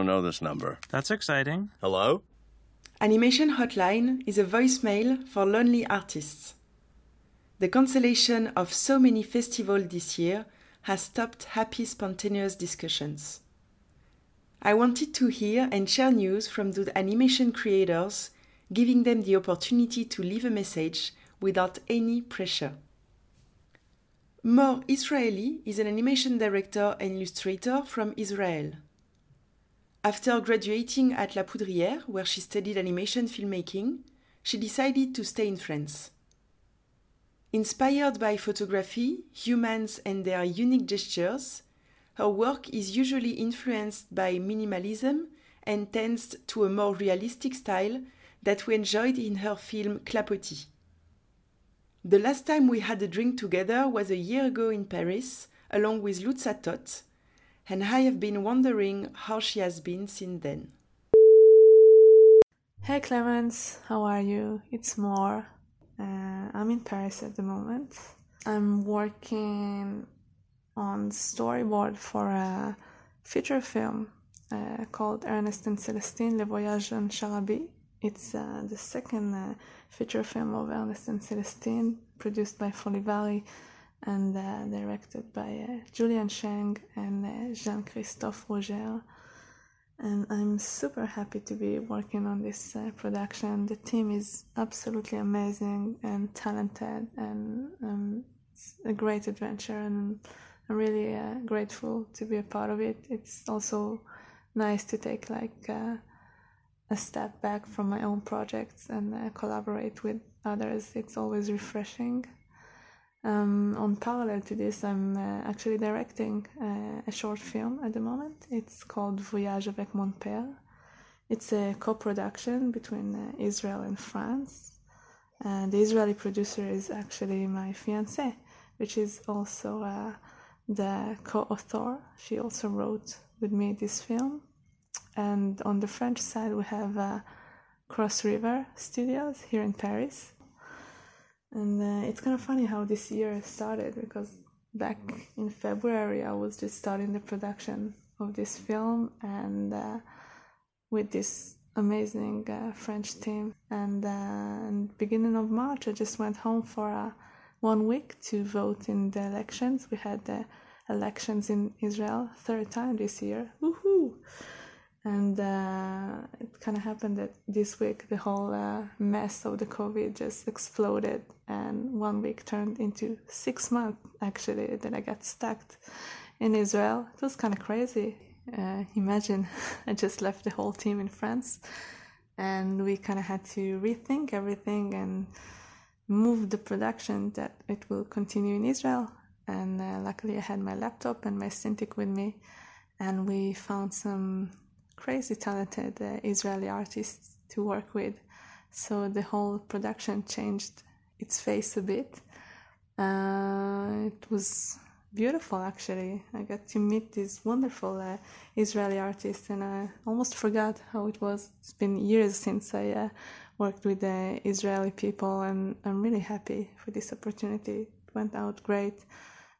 don't know this number. That's exciting. Hello? Animation Hotline is a voicemail for lonely artists. The cancellation of so many festivals this year has stopped happy, spontaneous discussions. I wanted to hear and share news from the animation creators, giving them the opportunity to leave a message without any pressure. Mor Israeli is an animation director and illustrator from Israel. After graduating at La Poudrière, where she studied animation filmmaking, she decided to stay in France. Inspired by photography, humans, and their unique gestures, her work is usually influenced by minimalism and tends to a more realistic style that we enjoyed in her film Clapotis. The last time we had a drink together was a year ago in Paris, along with Luca Tóth, and I have been wondering how she has been since then. Hey Clemence, how are you? It's Mor. Uh, I'm in Paris at the moment. I'm working on storyboard for a feature film uh, called Ernest and Celestine Le Voyage en Charabie. It's uh, the second uh, feature film of Ernest and Celestine, produced by Folivari and uh, directed by uh, Julien Chheng and uh, Jean Christophe Roger. And I'm super happy to be working on this uh, production. The team is absolutely amazing and talented, and um, it's a great adventure. And I'm really uh, grateful to be a part of it. It's also nice to take like uh, a step back from my own projects and collaborate with others. It's always refreshing. Um, on parallel to this, I'm uh, actually directing uh, a short film at the moment. It's called Voyage avec mon père. It's a co production between uh, Israel and France. And the Israeli producer is actually my fiance, which is also uh, the co author. She also wrote with me this film. And on the French side, we have uh, Cross River Studios here in Paris and uh, it's kind of funny how this year started because back in February I was just starting the production of this film and uh, with this amazing uh, French team. And, uh, and beginning of March I just went home for uh, one week to vote in the elections. We had the elections in Israel third time this year. Woohoo! And uh, it kind of happened that this week the whole uh, mess of the covid just exploded and one week turned into six months actually that i got stuck in israel. It was kind of crazy. Uh, imagine i just left the whole team in france and we kind of had to rethink everything and move the production that it will continue in israel. And uh, luckily i had my laptop and my Cintiq with me and we found some crazy talented uh, Israeli artists to work with. So the whole production changed its face a bit. Uh, it was beautiful actually. I got to meet these wonderful uh, Israeli artists, and I almost forgot how it was. It's been years since I uh, worked with the Israeli people, and I'm really happy for this opportunity. It went out great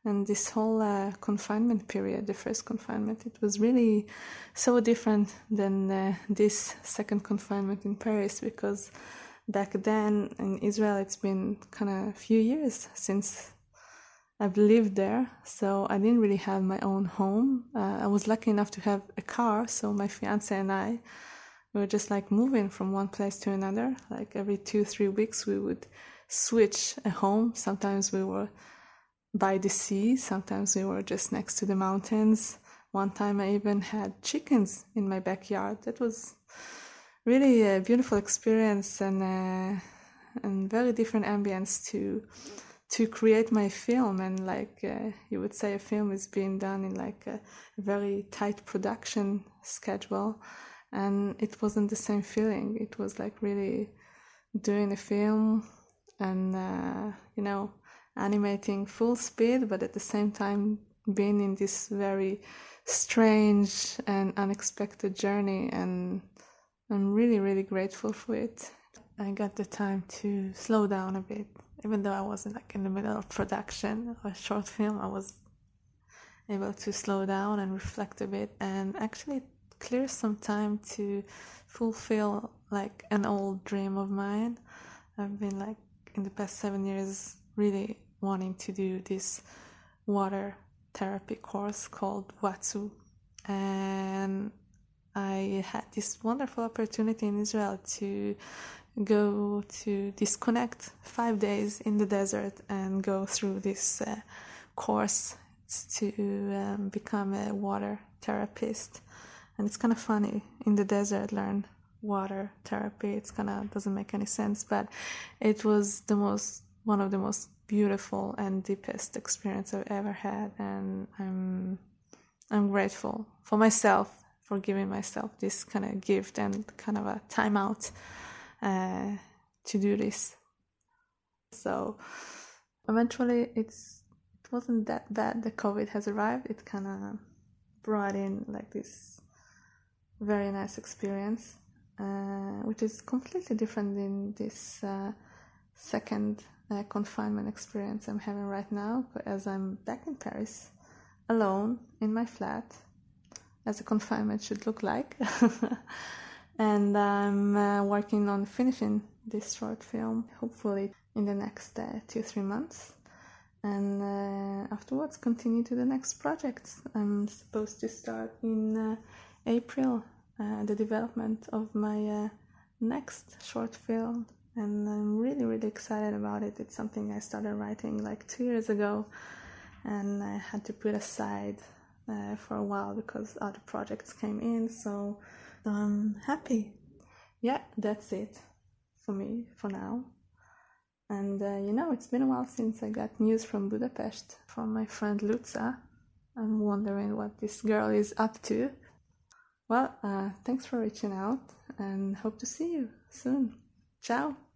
and this whole uh, confinement period the first confinement it was really so different than uh, this second confinement in paris because back then in israel it's been kind of a few years since i've lived there. So i didn't really have my own home. Uh, i was lucky enough to have a car so my fiance and i we were just like moving from one place to another. Like every two three weeks we would switch a home. Sometimes we were by the sea. Sometimes we were just next to the mountains. One time I even had chickens in my backyard. That was really a beautiful experience and uh, and very different ambience to to create my film and like uh, you would say a film is being done in like a very tight production schedule and it wasn't the same feeling it was like really doing a film and uh, you know animating full speed, but at the same time being in this very strange and unexpected journey. And I'm really, really grateful for it. I got the time to slow down a bit, even though I wasn't like in the middle of production of a short film. I was able to slow down and reflect a bit, and actually, clear some time to fulfill like an old dream of mine. I've been like in the past seven years really wanting to do this water therapy course called Watsu. And I had this wonderful opportunity in Israel to go to disconnect five days in the desert and go through this uh, course to um, become a water therapist. And it's kind of funny in the desert learn water therapy. It's kind of doesn't make any sense, but it was the most one of the most beautiful and deepest experience I've ever had, and I'm I'm grateful for myself for giving myself this kind of gift and kind of a timeout uh, to do this. So eventually, it's it wasn't that bad. The COVID has arrived. It kind of brought in like this very nice experience, uh, which is completely different in this uh, second uh, confinement experience I'm having right now. As I'm back in Paris, alone in my flat, as a confinement should look like. and I'm uh, working on finishing this short film, hopefully in the next uh, two three months, and uh, afterwards continue to the next project. I'm supposed to start in uh, April uh, the development of my uh, next short film, and I'm really really excited about it. It's something I started writing like two years ago, and I had to put aside for a while because other projects came in. So I'm happy. Yeah, that's it for me for now. And uh, you know, it's been a while since I got news from Budapest from my friend Luca. I'm wondering what this girl is up to. Well, uh, thanks for reaching out and hope to see you soon. Ciao!